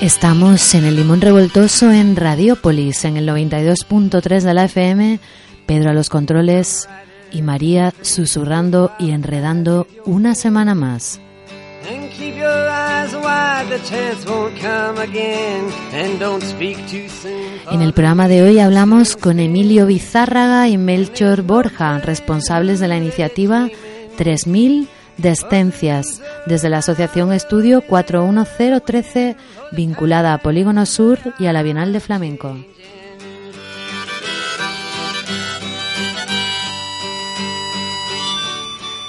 Estamos en el Limón Revoltoso en Radiópolis, en el 92.3 de la FM, Pedro a los controles y María susurrando y enredando una semana más. En el programa de hoy hablamos con Emilio Bizárraga y Melchor Borja, responsables de la iniciativa 3000 Descencias, desde la Asociación Estudio 41013, vinculada a Polígono Sur y a la Bienal de Flamenco.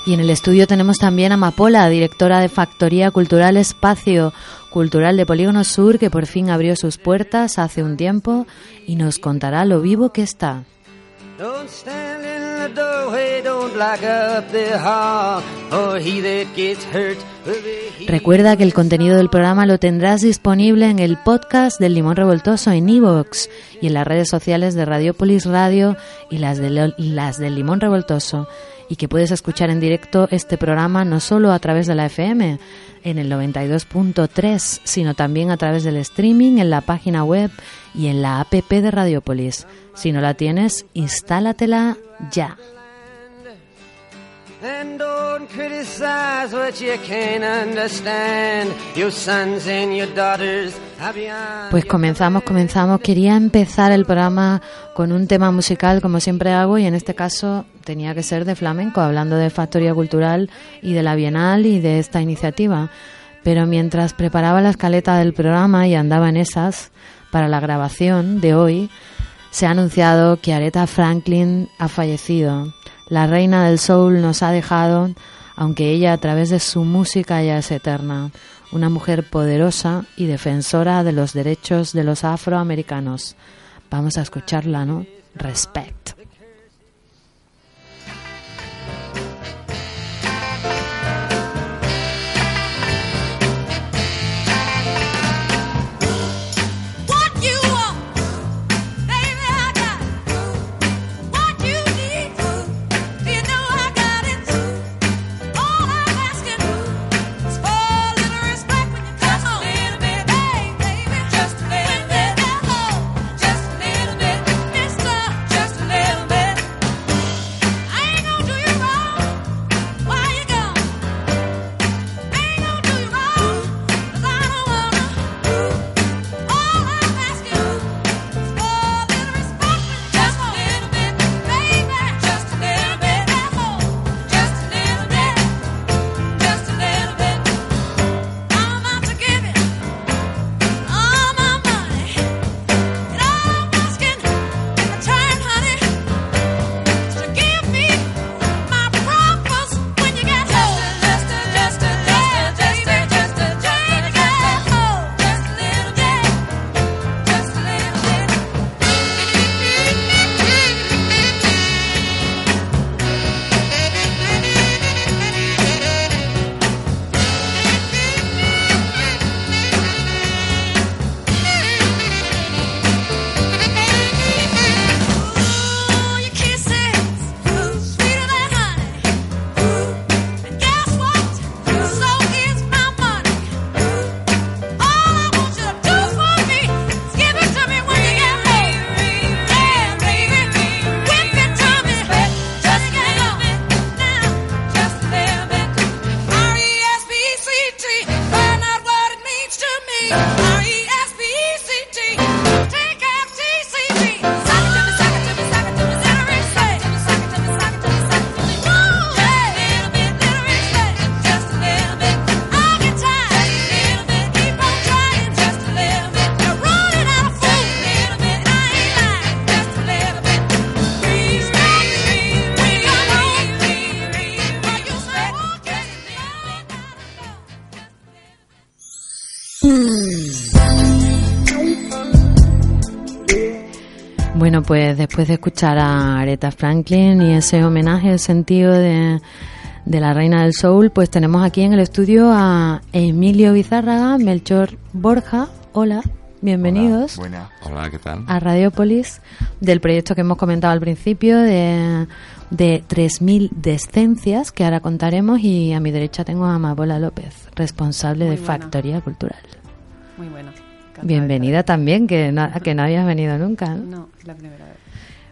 Y en el estudio tenemos también a Mapola, directora de Factoría Cultural Espacio Cultural de Polígono Sur, que por fin abrió sus puertas hace un tiempo y nos contará lo vivo que está. Recuerda que el contenido del programa lo tendrás disponible en el podcast del Limón Revoltoso en iVoox y en las redes sociales de Radiopolis Radio y las, de, las del Limón Revoltoso y que puedes escuchar en directo este programa no solo a través de la FM en el 92.3, sino también a través del streaming en la página web y en la app de Radiopolis. Si no la tienes, instálatela ya. And don't criticize what you can't understand. Your sons and your daughters are beyond. Pues comenzamos, comenzamos. Quería empezar el programa con un tema musical, como siempre hago, y en este caso tenía que ser de flamenco, hablando de Factoría Cultural y de la Bienal y de esta iniciativa. Pero mientras preparaba la escaleta del programa y andaba en esas para la grabación de hoy, se ha anunciado que Aretha Franklin ha fallecido. La reina del soul nos ha dejado, aunque ella a través de su música ya es eterna. Una mujer poderosa y defensora de los derechos de los afroamericanos. Vamos a escucharla, ¿no? Respect. Pues después de escuchar a Aretha Franklin y ese homenaje, el sentido de, de la reina del soul, pues tenemos aquí en el estudio a Emilio Bizárraga, Melchor Borja. Hola, bienvenidos Buena. Hola, ¿qué tal? a Radiopolis del proyecto que hemos comentado al principio de, de 3.000 descencias que ahora contaremos y a mi derecha tengo a Amabola López, responsable Muy de buena. Factoría Cultural. Muy buena. Bienvenida también, que, na- que no habías venido nunca. ¿no? No, es la primera vez.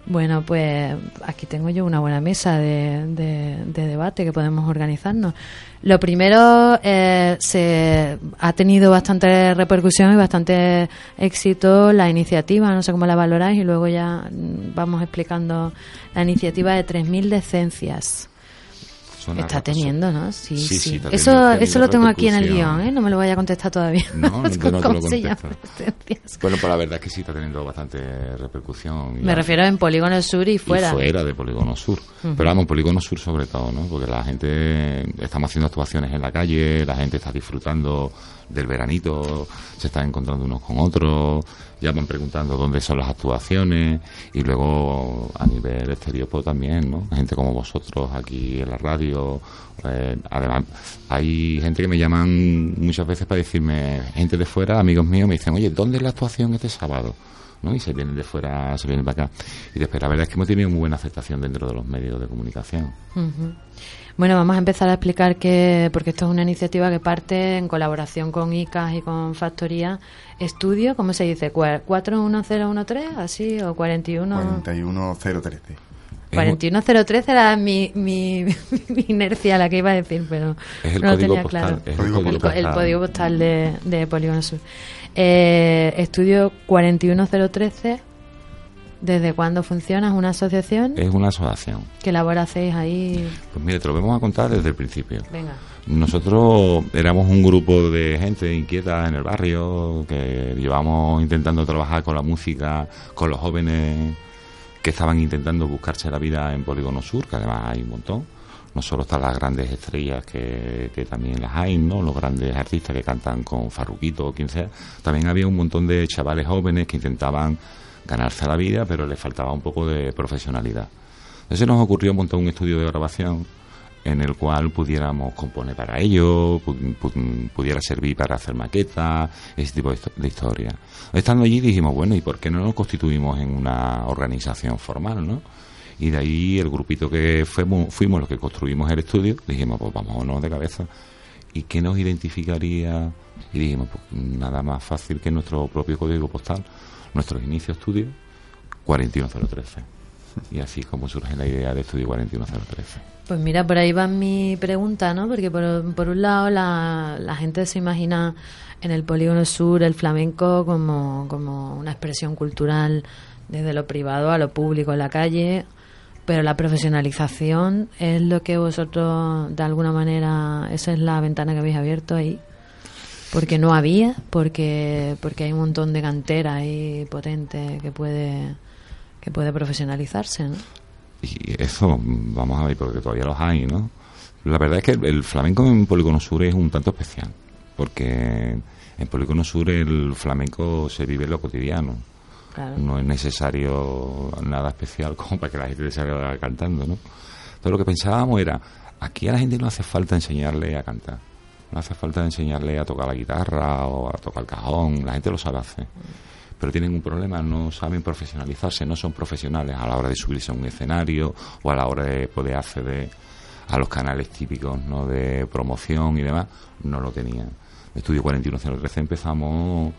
Bueno, pues aquí tengo yo una buena mesa de, de- de debate que podemos organizarnos. Lo primero, eh, se ha tenido bastante repercusión y bastante éxito la iniciativa, no sé cómo la valoráis, y luego ya mm, vamos explicando la iniciativa de 3.000 decencias. Está teniendo, ¿no? Sí, Sí, sí. sí, eso eso lo tengo aquí en el guion, ¿eh? No me lo vaya a contestar todavía. No, no no ¿Cómo lo se llama? Descencias. Bueno, pues la verdad es que sí está teniendo bastante repercusión. Me refiero en Polígono Sur y fuera. Y fuera de Polígono Sur. Pero vamos, Polígono Sur sobre todo, ¿no? Porque la gente, estamos haciendo actuaciones en la calle, la gente está disfrutando del veranito, se están encontrando unos con otros, ya van preguntando dónde son las actuaciones y luego a nivel exterior pues también, ¿no? Gente como vosotros aquí en la radio. eh, además, hay gente que me llaman muchas veces para decirme, gente de fuera, amigos míos, me dicen, oye, ¿dónde es la actuación este sábado? ¿No? y se vienen de fuera, se vienen para acá. Y después la verdad es que hemos tenido muy buena aceptación dentro de los medios de comunicación. Ujú. Bueno, vamos a empezar a explicar que, porque esto es una iniciativa que parte en colaboración con ICAS y con Factoría Estudio, ¿cómo se dice? Cua- ¿41013? ¿Así? ¿O 41? 41013. 41013 era mi, mi, mi inercia la que iba a decir, pero Es el no lo tenía postal, claro. es el código El, co- el postal. código postal de, de Polígono Sur. Eh, estudio 41013, ¿desde cuándo funciona? ¿Es una asociación? Es una asociación. ¿Qué labor hacéis ahí? Pues mire, te lo vamos a contar desde el principio. Venga. Nosotros éramos un grupo de gente inquieta en el barrio que llevamos intentando trabajar con la música, con los jóvenes que estaban intentando buscarse la vida en Polígono Sur, que además hay un montón. No solo están las grandes estrellas que, también las hay, ¿no? Los grandes artistas que cantan con Farruquito o quien sea. También había un montón de chavales jóvenes que intentaban ganarse la vida, pero les faltaba un poco de profesionalidad. Entonces nos ocurrió montar un estudio de grabación en el cual pudiéramos componer para ello, pu- pu- pudiera servir para hacer maquetas, ese tipo de, de historias. Estando allí dijimos, bueno, ¿y por qué no nos constituimos en una organización formal, no? Y de ahí el grupito que fuimos, fuimos los que construimos el estudio, dijimos, pues vámonos de cabeza. ¿Y qué nos identificaría? Y dijimos, pues nada más fácil que nuestro propio código postal, nuestros inicios estudios, 41013. Y así como surge la idea de estudio 41013. Pues mira, por ahí va mi pregunta, ¿no? Porque por, por un lado la, la gente se imagina en el polígono sur el flamenco como, como una expresión cultural desde lo privado a lo público en la calle, pero la profesionalización es lo que vosotros de alguna manera, esa es la ventana que habéis abierto ahí. Porque no había, porque porque hay un montón de cantera ahí potente que puede que puede profesionalizarse, ¿no? Y eso, vamos a ver, porque todavía los hay, ¿no? La verdad es que el flamenco en Polígono Sur es un tanto especial, porque en Polígono Sur el flamenco se vive en lo cotidiano. No es necesario nada especial como para que la gente salga cantando, ¿no? Todo lo que pensábamos era, aquí a la gente no hace falta enseñarle a cantar. No hace falta enseñarle a tocar la guitarra o a tocar el cajón, la gente lo sabe hacer. Pero tienen un problema, no saben profesionalizarse, no son profesionales a la hora de subirse a un escenario o a la hora de poder acceder a los canales típicos ¿no? de promoción y demás, no lo tenían. Estudio 41013 empezamos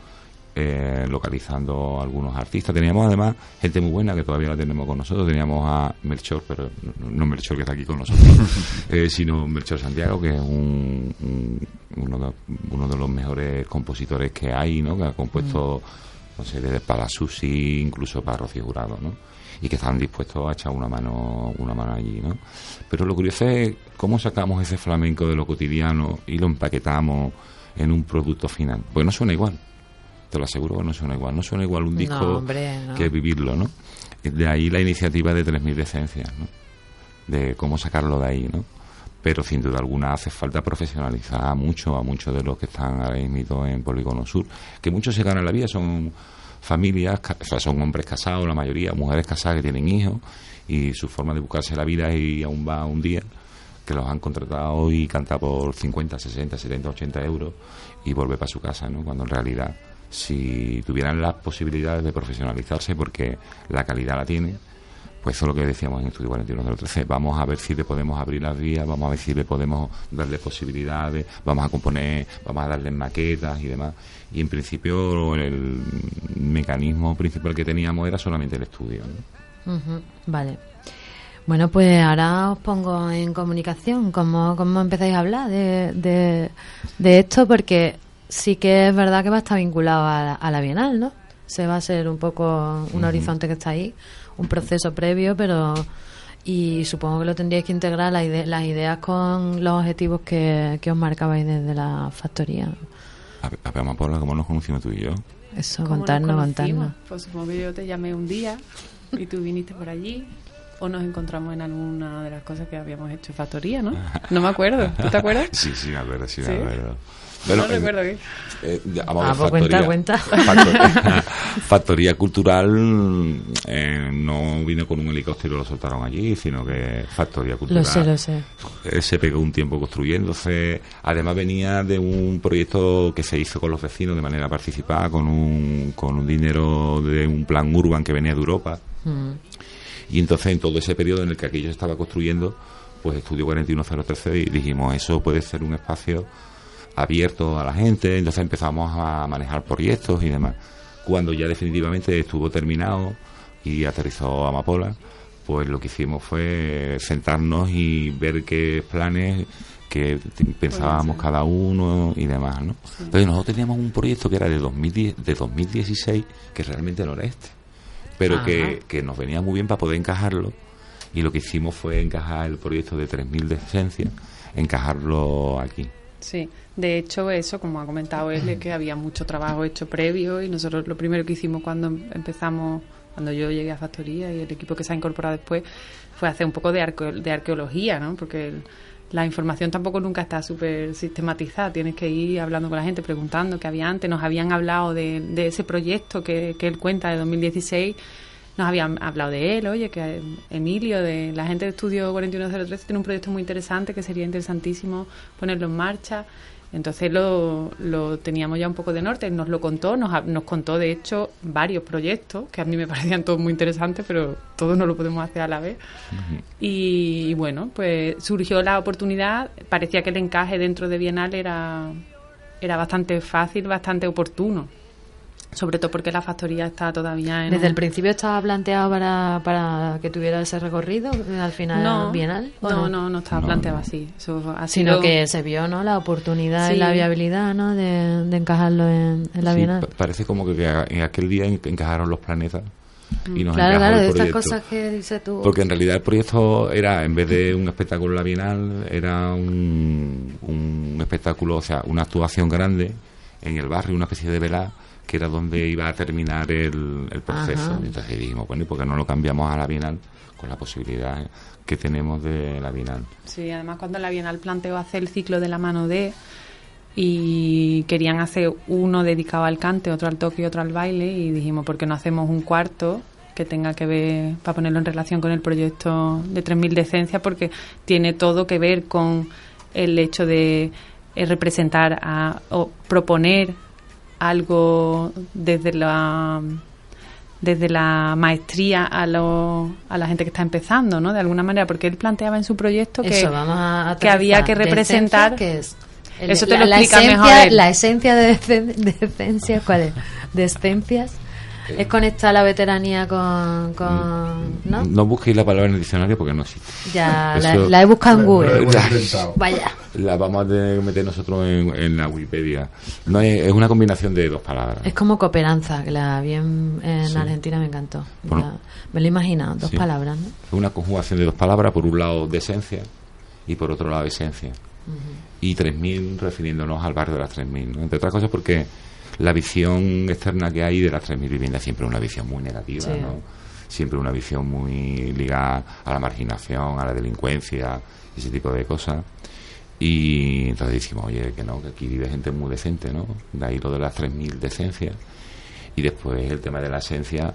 eh, localizando algunos artistas. Teníamos además gente muy buena que todavía la tenemos con nosotros. Teníamos a Melchor, pero no, Melchor que está aquí con nosotros, eh, sino Melchor Santiago, que es un, un- uno, de, uno de los mejores compositores que hay, ¿no? que ha compuesto, no sé, desde para Susi, incluso para Rocío Jurado, ¿no? y que están dispuestos a echar una mano, una mano allí, ¿no? Pero lo curioso es cómo sacamos ese flamenco de lo cotidiano y lo empaquetamos en un producto final. Pues no suena igual. Te lo aseguro que no suena igual. No suena igual un No, disco hombre, no. que vivirlo, ¿no? De ahí la iniciativa de 3.000 decencias, ¿no? De cómo sacarlo de ahí, ¿no? Pero sin duda alguna hace falta profesionalizar mucho a muchos de los que están ahora mismo en Polígono Sur. Que muchos se ganan la vida, son familias, o sea, son hombres casados, la mayoría, mujeres casadas que tienen hijos, y su forma de buscarse la vida es ir a un día, que los han contratado y canta por 50, 60, 70, 80 euros y volver para su casa, ¿no? Cuando en realidad, si tuvieran las posibilidades de profesionalizarse, porque la calidad la tienen, pues eso es lo que decíamos en Estudio 41013. Vamos a ver si le podemos abrir las vías, vamos a ver si le podemos darle posibilidades, vamos a componer, vamos a darle maquetas y demás. Y en principio el mecanismo principal que teníamos era solamente el estudio. Vale. Bueno, pues ahora os pongo en comunicación cómo, cómo empezáis a hablar de, de esto, porque sí que es verdad que va a estar vinculado a la, a la Bienal, ¿no? Se va a ser un poco un horizonte que está ahí, un proceso previo, pero y supongo que lo tendríais que integrar la ide- las ideas con los objetivos que, que os marcabais desde la factoría. A ver, a ver, Amapola, ¿cómo nos conocimos tú y yo? Eso, ¿Cómo nos contarnos, contarnos. Pues supongo que yo te llamé un día y tú viniste por allí. O nos encontramos en alguna de las cosas que habíamos hecho en factoría, ¿no? No me acuerdo. ¿Tú te acuerdas? Sí, sí, me acuerdo, sí, ¿Sí? me acuerdo. No eh, recuerdo. Eh, ya, vamos a Ah, pues cuenta, factoría- cuenta. Factoría, factoría cultural eh, no vino con un helicóptero y lo soltaron allí, sino que factoría cultural Lo sé, lo sé. eh, se pegó un tiempo construyéndose. Además venía de un proyecto que se hizo con los vecinos de manera participada, con un, con un dinero de un plan urban que venía de Europa. Mm. Y entonces en todo ese periodo en el que aquello se estaba construyendo, pues Estudio 41013 y dijimos, eso puede ser un espacio abierto a la gente, entonces empezamos a manejar proyectos y demás. Cuando ya definitivamente estuvo terminado y aterrizó Amapola, pues lo que hicimos fue sentarnos y ver qué planes que pensábamos cada uno y demás, ¿no? Entonces nosotros teníamos un proyecto que era de 2010, de 2016, que realmente no era este, pero que, que nos venía muy bien para poder encajarlo y lo que hicimos fue encajar el proyecto de 3.000 de esencia, encajarlo aquí. Sí, de hecho eso, como ha comentado él, es que había mucho trabajo hecho previo y nosotros lo primero que hicimos cuando em- empezamos, cuando yo llegué a Factoría y el equipo que se ha incorporado después, fue hacer un poco de, arqueo- de arqueología, ¿no? Porque la información tampoco nunca está súper sistematizada, tienes que ir hablando con la gente, preguntando qué había antes, nos habían hablado de, de ese proyecto que, que él cuenta de 2016 nos habían hablado de él, oye, que Emilio, de la gente de Estudio 41013, tiene un proyecto muy interesante que sería interesantísimo ponerlo en marcha. Entonces lo, lo teníamos ya un poco de norte, nos lo contó, nos, nos contó de hecho varios proyectos que a mí me parecían todos muy interesantes, pero todos no lo podemos hacer a la vez. Y, bueno, pues surgió la oportunidad, parecía que el encaje dentro de Bienal era, era bastante fácil, bastante oportuno. Sobre todo porque la factoría está todavía en. ¿Desde un- el principio estaba planteado para, para que tuviera ese recorrido eh, al final no, bienal? ¿o no, no, no estaba No, planteado no. así. Eso ha Sino sido- que se vio ¿no? la oportunidad y Sí. la viabilidad ¿no? de, de encajarlo en, en la Sí, bienal. pa- parece como que, en aquel día en- encajaron los planetas y nos Claro, encajó claro, el de estas cosas que dices tú. Porque en realidad el proyecto era, en vez de un espectáculo en la Bienal, era un, un espectáculo, o sea, una actuación grande en el barrio, una especie de velá, que era donde iba a terminar el, el proceso. Ajá. Entonces dijimos, bueno, ¿y por qué no lo cambiamos a la Bienal con la posibilidad que tenemos de la Bienal? Sí, además cuando la Bienal planteó hacer el ciclo de la mano de y querían hacer uno dedicado al cante, otro al toque y otro al baile y dijimos, ¿por qué no hacemos un cuarto que tenga que ver, para ponerlo en relación con el proyecto de 3.000 de esencia? Porque tiene todo que ver con el hecho de eh, representar a, o proponer algo desde la desde la maestría a, lo- a la gente que está empezando, ¿no? De alguna manera, porque él planteaba en su proyecto que, Eso, vamos a que había que representar... ¿De esencia qué es? El- Eso te la, lo la explica esencia, mejor él. La esencia de, decen- de esencia, ¿cuál es? De esencias. Es conectar la veteranía con... con ¿no? No busquéis la palabra en el diccionario porque no existe. Ya, la, Eso- la he buscado en Google. intentado. Vaya. La vamos a tener que meter nosotros en, en la Wikipedia. No es, es una combinación de dos palabras. Es como cooperanza, que la vi en, en Sí. Argentina, me encantó. Bueno. La- me lo he imaginado, dos Sí. palabras, ¿no? Es una conjugación de dos palabras, por un lado de esencia y por otro lado de esencia. Y 3.000 refiriéndonos al barrio de las 3.000, ¿no? Entre otras cosas porque la visión externa que hay de las 3.000 viviendas siempre es una visión muy negativa, Sí. ¿no? Siempre una visión muy ligada a la marginación, a la delincuencia, ese tipo de cosas. Y entonces decimos, oye, que no, que aquí vive gente muy decente, ¿no? De ahí lo de las 3.000 decencias. Y después el tema de la esencia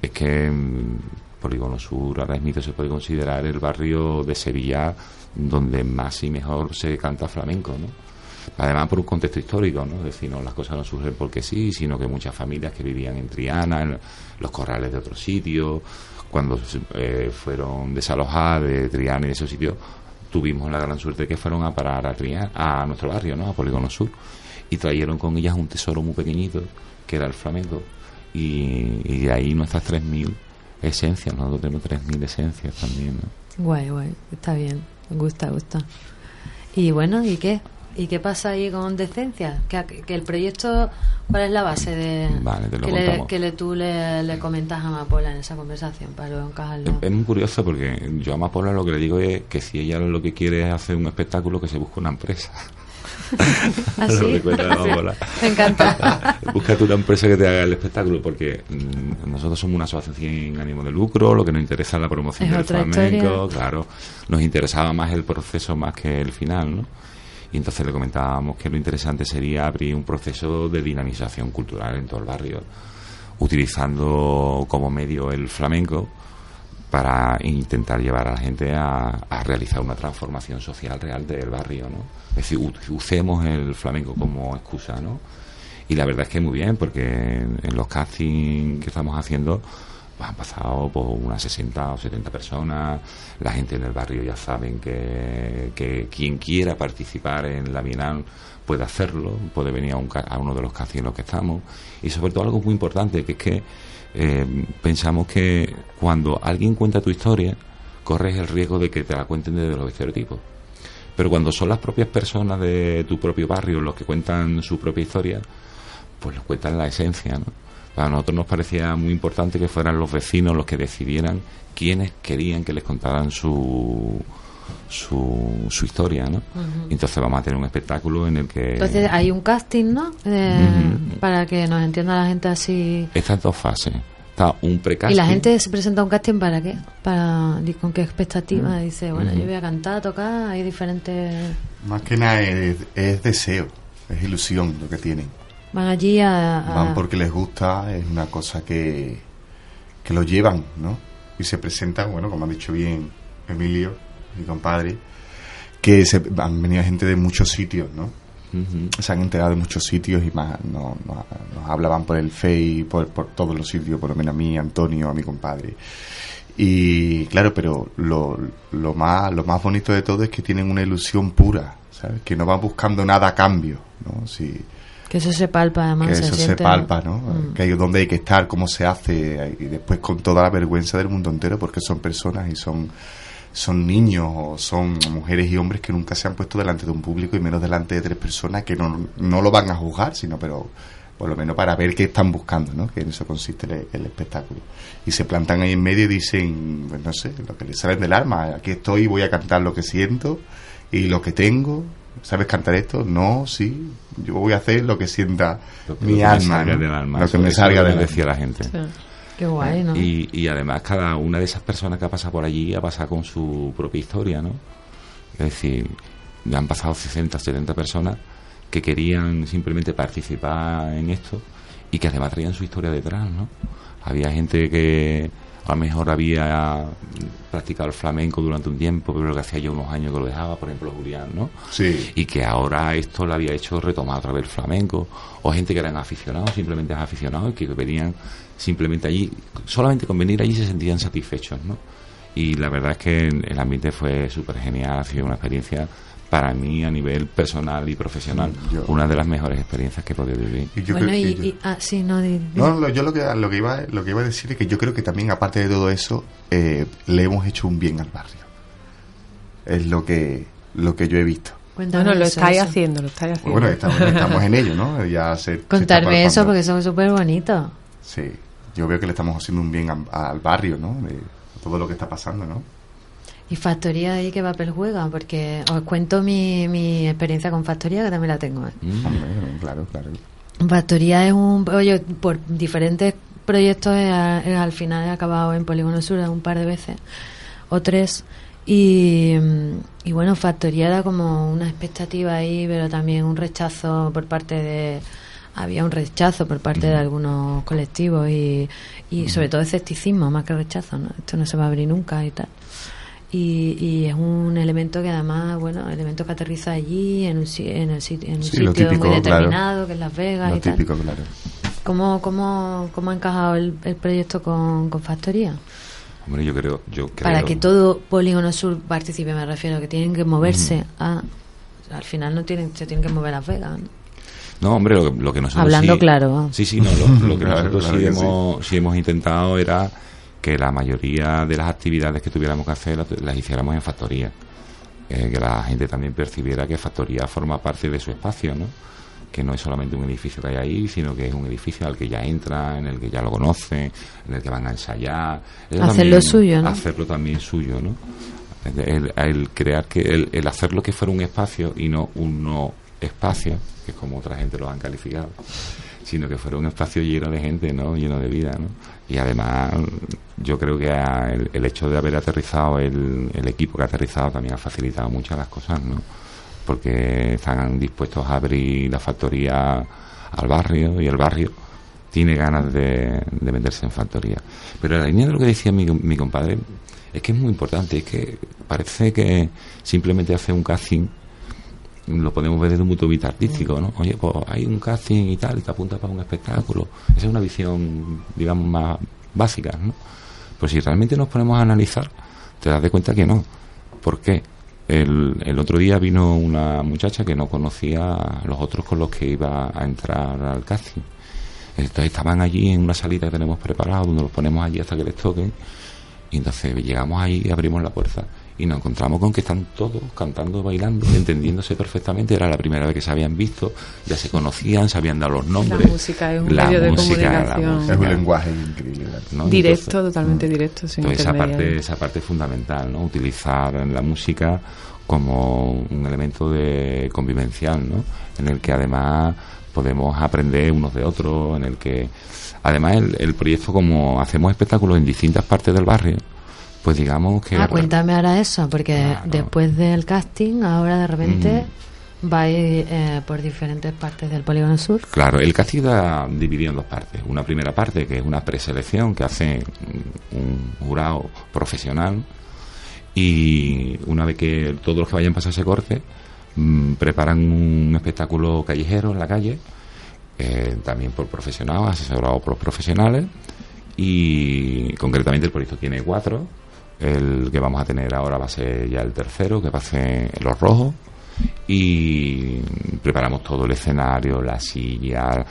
es que mm, Polígono Sur ahora mismo se puede considerar el barrio de Sevilla donde más y mejor se canta flamenco, ¿no? Además por un contexto histórico, ¿no? Es decir, no, las cosas no surgen porque sí, sino que muchas familias que vivían en Triana, en los corrales de otros sitios, cuando eh, fueron desalojadas de Triana y de esos sitios, tuvimos la gran suerte que fueron a parar a Triana, a nuestro barrio, ¿no? A Polígono Sur, y trajeron con ellas un tesoro muy pequeñito, que era el flamenco, y, de ahí nuestras 3.000 esencias, nosotros tenemos 3.000 esencias también, ¿no? Guay, guay, está bien, gusta, gusta. Y bueno, ¿y qué? ¿Y qué pasa ahí con Decencia? Que, que el proyecto, ¿cuál es la base de Vale, que, le, que le- tú le, le comentas a Amapola en esa conversación para luego encajarlo? Es muy curioso porque yo a Amapola lo que le digo es que si ella lo que quiere es hacer un espectáculo, que se busque una empresa. ¿Ah, Lo sí? que cuenta Amapola. Me encanta. Búscate una empresa que te haga el espectáculo, porque mm, nosotros somos una asociación sin ánimo de lucro, lo que nos interesa es la promoción Es del flamenco, historia. claro, nos interesaba más el proceso más que el final, ¿no? Y entonces le comentábamos que lo interesante sería abrir un proceso de dinamización cultural en todo el barrio, utilizando como medio el flamenco para intentar llevar a la gente a, a realizar una transformación social real del barrio, ¿no? Es decir, usemos el flamenco como excusa, ¿no? Y la verdad es que muy bien, porque en, los castings que estamos haciendo han pasado por unas 60 o 70 personas, la gente en el barrio ya saben que, que quien quiera participar en la Bienal puede hacerlo, puede venir a, un a uno de los castings en los que estamos, y sobre todo algo muy importante, que es que eh, pensamos que cuando alguien cuenta tu historia, corres el riesgo de que te la cuenten desde los estereotipos. Pero cuando son las propias personas de tu propio barrio los que cuentan su propia historia, pues los cuentan la esencia, ¿no? Para nosotros nos parecía muy importante que fueran los vecinos los que decidieran quiénes querían que les contaran su su, su historia, ¿no? Entonces vamos a tener un espectáculo en el que Entonces hay un casting, ¿no? Eh. Para que nos entienda la gente así. estas dos fases. Está un precasting. ¿Y la gente se presenta a un casting para qué? Para, ¿Con qué expectativa? Dice, bueno, yo voy a cantar, tocar, hay diferentes... Más que nada es, es deseo, es ilusión lo que tienen. Van allí a... a- Van porque les gusta, es una cosa que, que lo llevan, ¿no? Y se presentan, bueno, como ha dicho bien Emilio, mi compadre, que se, han venido gente de muchos sitios, ¿no? Se han enterado de muchos sitios y más no- no- nos hablaban por el Face, por, por todos los sitios, por lo menos a mí, a Antonio, a mi compadre. Y claro, pero lo, lo, más, lo más bonito de todo es que tienen una ilusión pura, ¿sabes? Que no van buscando nada a cambio, ¿no? Si, Que eso se palpa, además. que se eso se palpa, ¿no? Mm. Que hay dónde hay que estar, cómo se hace, y después con toda la vergüenza del mundo entero, porque son personas y son, son niños o son mujeres y hombres que nunca se han puesto delante de un público y menos delante de tres personas que no, no lo van a juzgar, sino pero por lo menos para ver qué están buscando, ¿no? Que en eso consiste el, el espectáculo. Y se plantan ahí en medio y dicen, pues no sé, lo que les salen del alma, aquí estoy, voy a cantar lo que siento y lo que tengo. ¿Sabes cantar esto? No, sí. Yo voy a hacer lo que sienta Lo que- mi que alma. del alma. Lo que me salga alma. decía la gente. Qué guay, ¿no? Y, y además cada una de esas personas que ha pasado por allí ha pasado con su propia historia, ¿no? Es decir, ya han pasado 60, 70 personas que querían simplemente participar en esto y que además traían su historia detrás, ¿no? Había gente que a lo mejor había practicado el flamenco durante un tiempo, pero que hacía ya unos años que lo dejaba, por ejemplo Julián, ¿no? Sí. y que ahora esto le había hecho retomar otra vez el flamenco, o gente que eran aficionados, simplemente aficionados, y que venían simplemente allí, solamente con venir allí se sentían satisfechos, ¿no? Y la verdad es que el ambiente fue súper genial, ha sido una experiencia para mí a nivel personal y profesional, Yo- una de las mejores experiencias que he podido vivir. Y yo bueno, creo- y, y yo- y- ah, sí, no, lo- yo lo que, lo, que iba, lo que iba a decir es que yo creo que también, aparte de todo eso, eh, le hemos hecho un bien al barrio. Es lo que, lo que yo he visto. cuéntame Bueno, lo estáis eso. haciendo, lo estáis haciendo. Bueno, estamos, estamos en ello, ¿no? Ya se, Contarme eso porque eso es súper bonito. Sí, yo veo que le estamos haciendo un bien al, al barrio, ¿no? De todo lo que está pasando, ¿no? ¿Y Factoría ahí qué papel juega? Porque os cuento mi, mi experiencia con Factoría, que también la tengo. ¿eh? Mm. Claro, claro. Factoría es un... Oye, por diferentes proyectos he- he- al final he acabado en Polígono Sur un par de veces, o tres. Y, mm, y bueno, Factoría era como una expectativa ahí, pero también un rechazo por parte de había un rechazo por parte de algunos colectivos y, y sobre todo escepticismo más que rechazo, ¿no? Esto no se va a abrir nunca y tal. Y, y es un elemento que además, bueno, elemento que aterriza allí en un, si- en el sitio, en un Sí, sitio típico, muy claro. determinado, que es Las Vegas Lo y tal. típico, claro. ¿Cómo, cómo, cómo ha encajado el, el proyecto con, con Factoría? Hombre, yo creo, yo creo. Para que todo Polígono Sur participe, me refiero, que tienen que moverse a... Al final no tienen, se tienen que mover a Las Vegas, ¿no? No, hombre, lo, que- lo que nosotros Hablando sí- claro. Sí, sí, no, lo, lo que nosotros claro sí, que hemos, sí hemos intentado era que la mayoría de las actividades que tuviéramos que hacer las, hiciéramos en factoría. Eh, que la gente también percibiera que factoría forma parte de su espacio, ¿no? Que no es solamente un edificio que hay ahí, sino que es un edificio al que ya entra, en el que ya lo conocen, en el que van a ensayar. Eso Hacerlo suyo, ¿no? Hacerlo también suyo, ¿no? El, el crear que, el, el hacerlo que fuera un espacio y no un no espacio, que es como otra gente lo han calificado, sino que fuera un espacio lleno de gente, ¿no? Lleno de vida, ¿no? Y además, yo creo que el hecho de haber aterrizado, el, el equipo que ha aterrizado también ha facilitado muchas las cosas, ¿no? Porque están dispuestos a abrir la factoría al barrio y el barrio tiene ganas de, de meterse en factoría. Pero la línea de lo que decía mi, mi compadre es que es muy importante, es que parece que simplemente hace un casting lo podemos ver desde un punto de vista artístico, ¿no? Oye, pues hay un casting y tal, y te apunta para un espectáculo. Esa es una visión, digamos, más básica, ¿no? Pues si realmente nos ponemos a analizar, te das de cuenta que no. ¿Por qué? El, el otro día vino una muchacha que no conocía a los otros con los que iba a entrar al casting. Entonces estaban allí en una salita que tenemos preparada, donde los ponemos allí hasta que les toquen. Y entonces llegamos ahí, abrimos la puerta y nos encontramos con que están todos cantando, bailando, entendiéndose perfectamente. Era la primera vez que se habían visto, ya se conocían, se habían dado los nombres. música es un La medio de música, la comunicación. música, Es un lenguaje increíble. ¿no? Directo, Entonces- totalmente directo, sin entonces esa parte, esa parte es fundamental, ¿no? Utilizar la música como un elemento de convivencial, ¿no? En el que además podemos aprender unos de otros, en el que además el, el proyecto como hacemos espectáculos en distintas partes del barrio, pues digamos que Ah, cuéntame ahora eso, porque Claro. después del casting, ahora de repente vais eh, por diferentes partes del Polígono Sur. Claro, el casting está dividido en dos partes. Una primera parte que es una preselección que hace mm, un jurado profesional y una vez que todos los que vayan a pasar ese corte mm, preparan un espectáculo callejero en la calle, eh, también por profesionales, asesorado por los profesionales y concretamente el proyecto tiene cuatro. El que vamos a tener ahora va a ser ya el tercero, que va a ser Los Rojos y preparamos todo el escenario, la silla.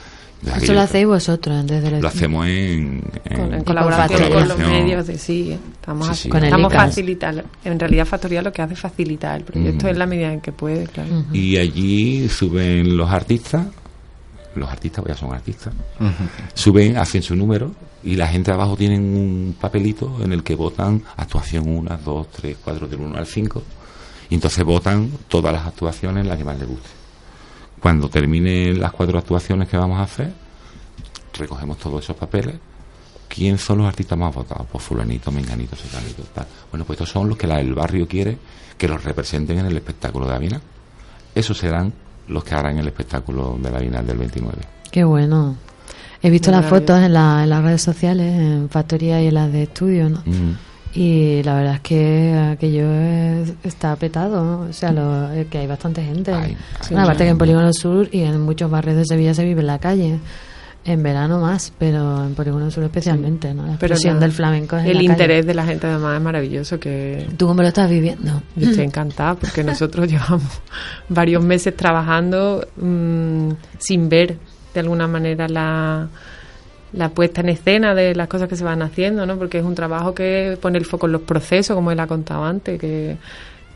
la Eso lo hacéis vosotros desde el lo hacemos en, en- Con- en colaboración con, los medios de sí, estamos, Sí, sí. Con estamos facilitar en realidad Factoría lo que hace es facilitar el proyecto Mm. en la medida en que puede claro Ujú. Y allí suben los artistas, los artistas, pues ya son artistas, suben, hacen su número y la gente abajo tienen un papelito en el que votan actuación 1, 2, 3, 4, del 1 al 5 y entonces votan todas las actuaciones las que más les guste. Cuando terminen las cuatro actuaciones que vamos a hacer, recogemos todos esos papeles. ¿Quién son los artistas más votados? Pues fulanito, menganito, secanito, tal. Bueno, pues estos son los que la- el barrio quiere que los representen en el espectáculo de Avina. Esos serán los que harán el espectáculo de la Bienal del 29. Qué bueno. He visto las fotos en, la- en las redes sociales, en Factoría y en las de estudio, ¿no? Mm. Y la verdad es que aquello es- está petado, ¿no? O sea, lo- que hay bastante gente. Bueno, aparte que en. Polígono Sur y en muchos barrios de Sevilla se vive en la calle. En verano más, pero en Polígono Sur especialmente, ¿no? La pero expresión del flamenco es el la interés calle. de la gente además es maravilloso que ¿Tú cómo lo estás viviendo? yo estoy encantada porque nosotros llevamos varios meses trabajando mm, sin ver de alguna manera la, la puesta en escena de las cosas que se van haciendo, ¿no? Porque es un trabajo que pone el foco en los procesos, como él ha contado antes, que,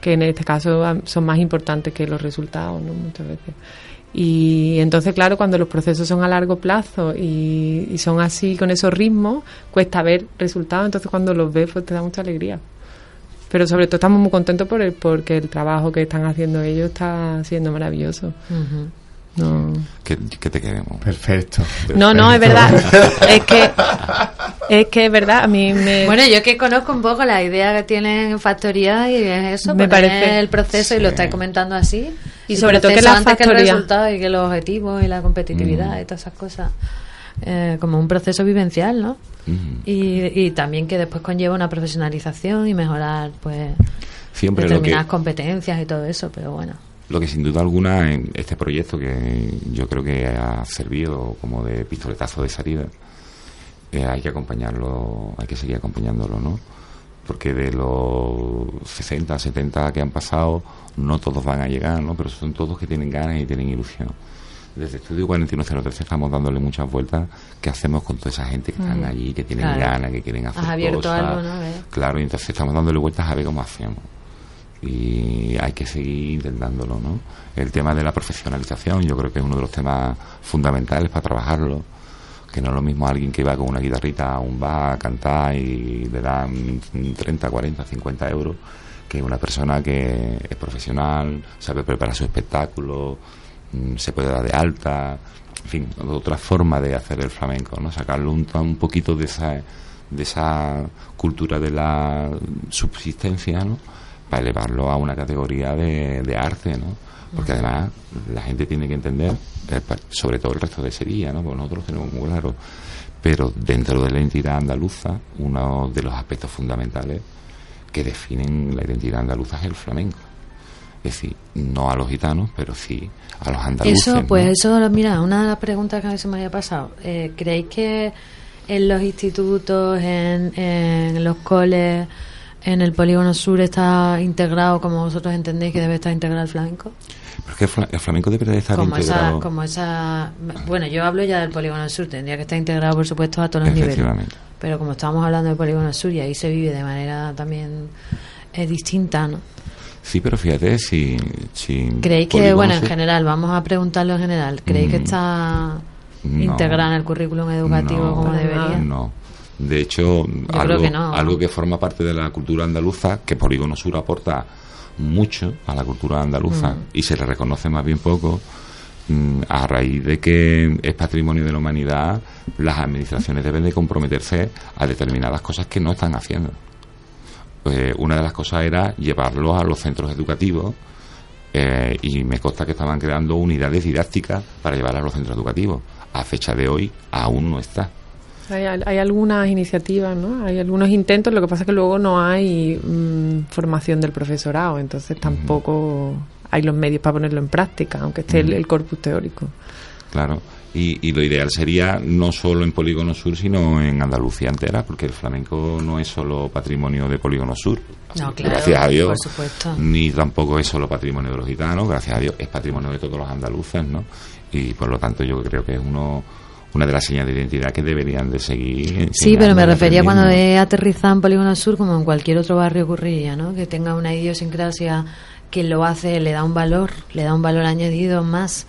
que en este caso son más importantes que los resultados, ¿no? Muchas veces. Y entonces, claro, cuando los procesos son a largo plazo y, y son así con esos ritmos, cuesta ver resultados. Entonces, cuando los ves, pues te da mucha alegría. Pero sobre todo estamos muy contentos por el, porque el trabajo que están haciendo ellos está siendo maravilloso. No, ¿Qué, qué te queremos? Perfecto. no, no, es verdad. es que es que es verdad. A mí me Bueno, yo que conozco un poco la idea que tienen en Factoría y es eso, Me parece- el proceso y lo estáis comentando así. Y el sobre todo que la antes que el factoría- resultado y que los objetivos y la competitividad Mm. y todas esas cosas. eh, como un proceso vivencial, ¿no? Ujú. Y, y también que después conlleva una profesionalización y mejorar, pues, Siempre lo que, determinadas competencias y todo eso, pero bueno. lo que sin duda alguna en este proyecto que yo creo que ha servido como de pistoletazo de salida, eh, hay que acompañarlo, hay que seguir acompañándolo, ¿no? Porque de los 60, 70 que han pasado, no todos van a llegar, ¿no? Pero son todos que tienen ganas y tienen ilusión. Desde Estudio 4103 estamos dándole muchas vueltas. ¿Qué hacemos con toda esa gente que están Ujú. allí, que tienen Claro. ganas, que quieren hacer Has abierto cosas? algo, ¿no? ¿Ves? Claro, y entonces estamos dándole vueltas a ver cómo hacemos. Y hay que seguir intentándolo, ¿no? El tema de la profesionalización, yo creo que es uno de los temas fundamentales para trabajarlo. Que no es lo mismo alguien que va con una guitarrita a un bar a cantar y le dan 30, 40, 50 euros, que una persona que es profesional, sabe preparar su espectáculo, mm, se puede dar de alta, en fin, otra forma de hacer el flamenco, ¿no? Sacarlo un, un poquito de esa, de esa cultura de la subsistencia, ¿no? Para elevarlo a una categoría de, de arte, ¿no? Porque además la gente tiene que entender, eh, sobre todo el resto de Sevilla, ¿no? Porque nosotros tenemos muy claro, pero dentro de la identidad andaluza, uno de los aspectos fundamentales que definen la identidad andaluza es el flamenco. Es decir, no a los gitanos, pero sí a los andaluces. Eso, ¿no? pues eso, mira, una de las preguntas que a mí se me había pasado. Eh, ¿Creéis que en los institutos, en, en los coles, en el polígono sur está integrado como vosotros entendéis que debe estar integrado el flamenco? Porque el, fla- el flamenco debe de estar Como esa, integrado. como esa... Bueno, yo hablo ya del polígono sur, tendría que estar integrado, por supuesto, a todos los niveles. Pero como estamos hablando del polígono sur y ahí se vive de manera también eh, distinta, ¿no? Sí, pero fíjate, si. si ¿Creéis que, bueno, en general, vamos a preguntarlo en general, ¿creéis que Mm, está no. integrado en el currículum educativo No, como debería? No. De hecho, algo, que no. algo que forma parte de la cultura andaluza, que Polígono Sur aporta mucho a la cultura andaluza Mm. y se le reconoce más bien poco, mm, a raíz de que es patrimonio de la humanidad, las administraciones deben de comprometerse a determinadas cosas que no están haciendo. Eh, una de las cosas era llevarlos a los centros educativos eh, y me consta que estaban creando unidades didácticas para llevar a los centros educativos. A fecha de hoy aún no está. Hay, hay algunas iniciativas, ¿no? Hay algunos intentos, lo que pasa es que luego no hay mm, formación del profesorado, entonces tampoco hay los medios para ponerlo en práctica, aunque esté el, corpus teórico. Claro. Y, y lo ideal sería no solo en Polígono Sur, sino en Andalucía entera, porque el flamenco no es solo patrimonio de Polígono Sur. No, claro, gracias a Dios. por supuesto. Ni tampoco es solo patrimonio de los gitanos, gracias a Dios, es patrimonio de todos los andaluces, ¿no? Y por lo tanto yo creo que es uno una de las señas de identidad que deberían de seguir. Sí, pero me refería cuando he aterrizado en Polígono Sur, como en cualquier otro barrio ocurriría, ¿no? Que tenga una idiosincrasia, quien lo hace le da un valor, le da un valor añadido más.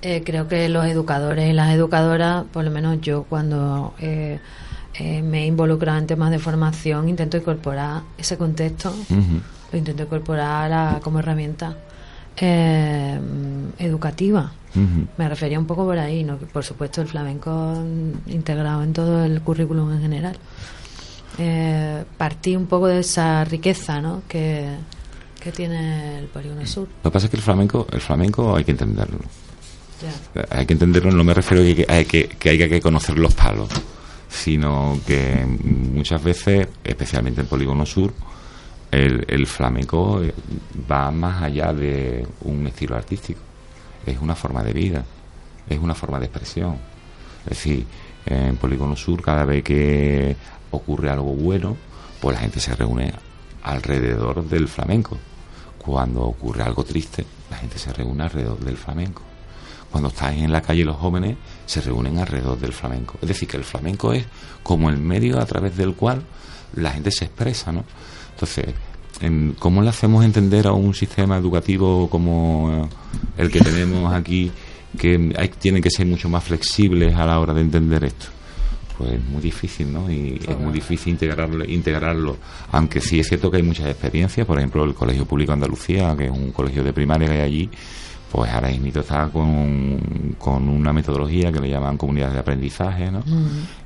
Eh, creo que los educadores y las educadoras, por lo menos yo cuando eh, eh, me he involucrado en temas de formación, intento incorporar ese contexto, lo intento incorporar a- como herramienta eh, educativa. Me refería un poco por ahí, ¿no? Por supuesto el flamenco integrado en todo el currículum en general. Eh, partí un poco de esa riqueza, ¿no? Que, que tiene el polígono sur. Lo que pasa es que el flamenco, el flamenco hay que entenderlo. Ya. Hay que entenderlo, no me refiero a que, hay que, que haya que conocer los palos, sino que muchas veces, especialmente en Polígono Sur, el, el flamenco eh, va más allá de un estilo artístico. Es una forma de vida, es una forma de expresión. Es decir, en Polígono Sur, cada vez que ocurre algo bueno, pues la gente se reúne alrededor del flamenco. Cuando ocurre algo triste, la gente se reúne alrededor del flamenco. Cuando están en la calle los jóvenes, se reúnen alrededor del flamenco. Es decir, que el flamenco es como el medio a través del cual la gente se expresa, ¿no? Entonces, en- ¿cómo le hacemos entender a un sistema educativo como eh, el que tenemos aquí que hay, tienen que ser mucho más flexibles a la hora de entender esto? pues es muy difícil, ¿no? Y es muy difícil integrarlo, integrarlo. Aunque sí es cierto que hay muchas experiencias, por ejemplo, el Colegio Público Andalucía, que es un colegio de primaria que hay allí, pues ahora mismo está con, con una metodología que le llaman comunidades de aprendizaje, ¿no?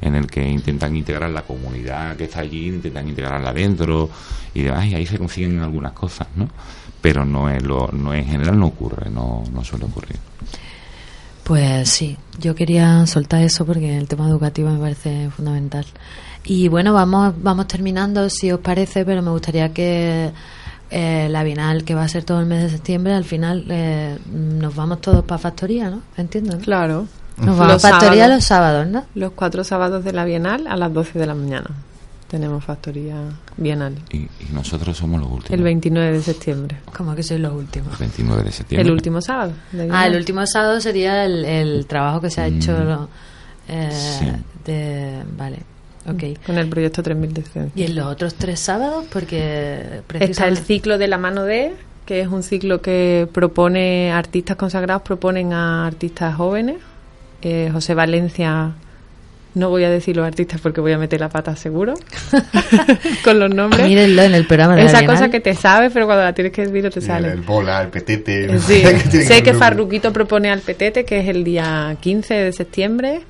En el que intentan integrar la comunidad que está allí, intentan integrarla dentro y demás, y ahí se consiguen algunas cosas, ¿no? Pero no es lo, no en general no ocurre, no, no suele ocurrir. Pues sí, yo quería soltar eso porque el tema educativo me parece fundamental. Y bueno, vamos, vamos terminando, si os parece, pero me gustaría que eh, la Bienal, que va a ser todo el mes de septiembre, al final eh, nos vamos todos para Factoría, ¿no? Entiendo, ¿no? Claro. Nos vamos a Los Factoría sábados. los sábados, ¿no? Los cuatro sábados de la Bienal a las 12 de la mañana. Tenemos factoría bienal. Y, y nosotros somos los últimos. El 29 de septiembre. Como que sois los últimos. 29 de septiembre. El último sábado. de Ah, el último sábado sería el, el trabajo que se ha hecho Mm. lo- eh, Sí. de... Vale, ok. Con el proyecto 3000 de ciencia. ¿Y en los otros tres sábados? Porque Está el ciclo de la mano de, que es un ciclo que propone artistas consagrados, proponen a artistas jóvenes. Eh, José Valencia, no voy a decir los artistas porque voy a meter la pata seguro, con los nombres. Mírenlo en el programa de Esa cosa que te sabes, pero cuando la tienes que decir no te sale. el bola, el petete. Sí, que sé que Farruquito propone al Petete, que es el día 15 de septiembre,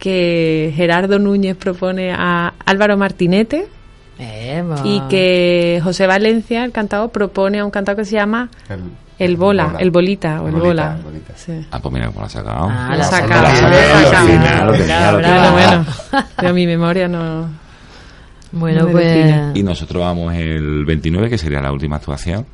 que Gerardo Núñez propone a Álvaro Martinete y que José Valencia, el cantador, propone a un cantador que se llama El, El Bola, el Bolita o el Bolita, Bola. el Bolita. Sí. Ah, pues mira cómo lo ha sacado. Ah, Lo ha saca, sacado. Bueno, bueno, pero mi memoria no... Bueno, no pues... Y nosotros vamos el 29, que sería la última actuación,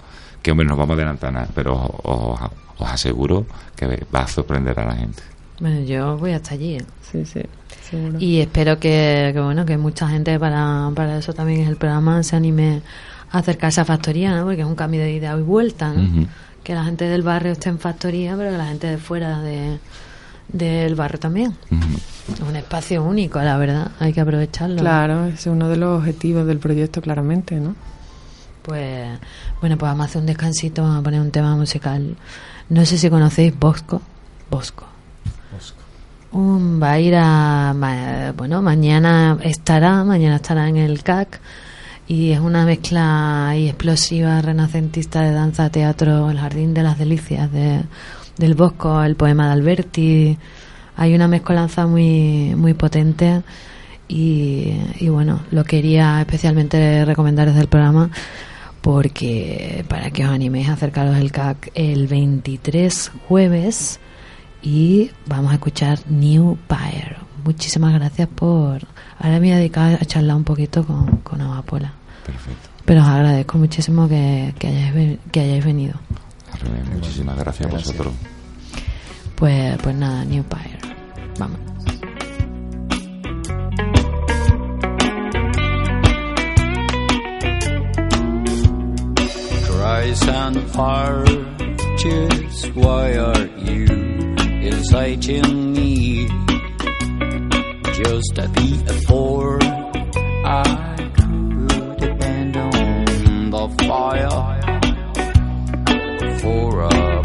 que hombre, nos vamos a adelantar nada, pero os, os- os aseguro que va a sorprender a la gente. Bueno, yo voy hasta allí. ¿eh? Sí, sí, seguro. Y espero que, que, bueno, que mucha gente para, para eso también es el programa se anime a acercarse a Factoría, ¿no? Porque es un cambio de ida y vuelta. Que la gente del barrio esté en Factoría, pero que la gente de fuera de del barrio también. Ujú. Es un espacio único, la verdad. Hay que aprovecharlo. Claro, ese es uno de los objetivos del proyecto, claramente, ¿no? Pues, bueno, pues vamos a hacer un descansito, vamos a poner un tema musical. No sé si conocéis Bosco. Bosco. Un, va a ir a, bueno, mañana estará, mañana estará en el CAC y es una mezcla ahí explosiva, renacentista de danza, teatro, el jardín de las delicias de, del Bosco, el poema de Alberti. Hay una mezcolanza muy, muy potente y, y bueno, lo quería especialmente recomendar desde el programa porque para que os animéis a acercaros al CAC el 23 jueves y vamos a escuchar New Pyre. Muchísimas gracias por... Ahora me voy a dedicar a charlar un poquito con, con Amapola. Perfecto. Pero os agradezco muchísimo que, que, hayáis, que hayáis venido. Revés, Muchísimas gracias a Gracias. vosotros. Pues, pues nada, New Pyre. Vamos. Cries and arches, why are you inciting me? Just to be a four, I could depend on the fire for a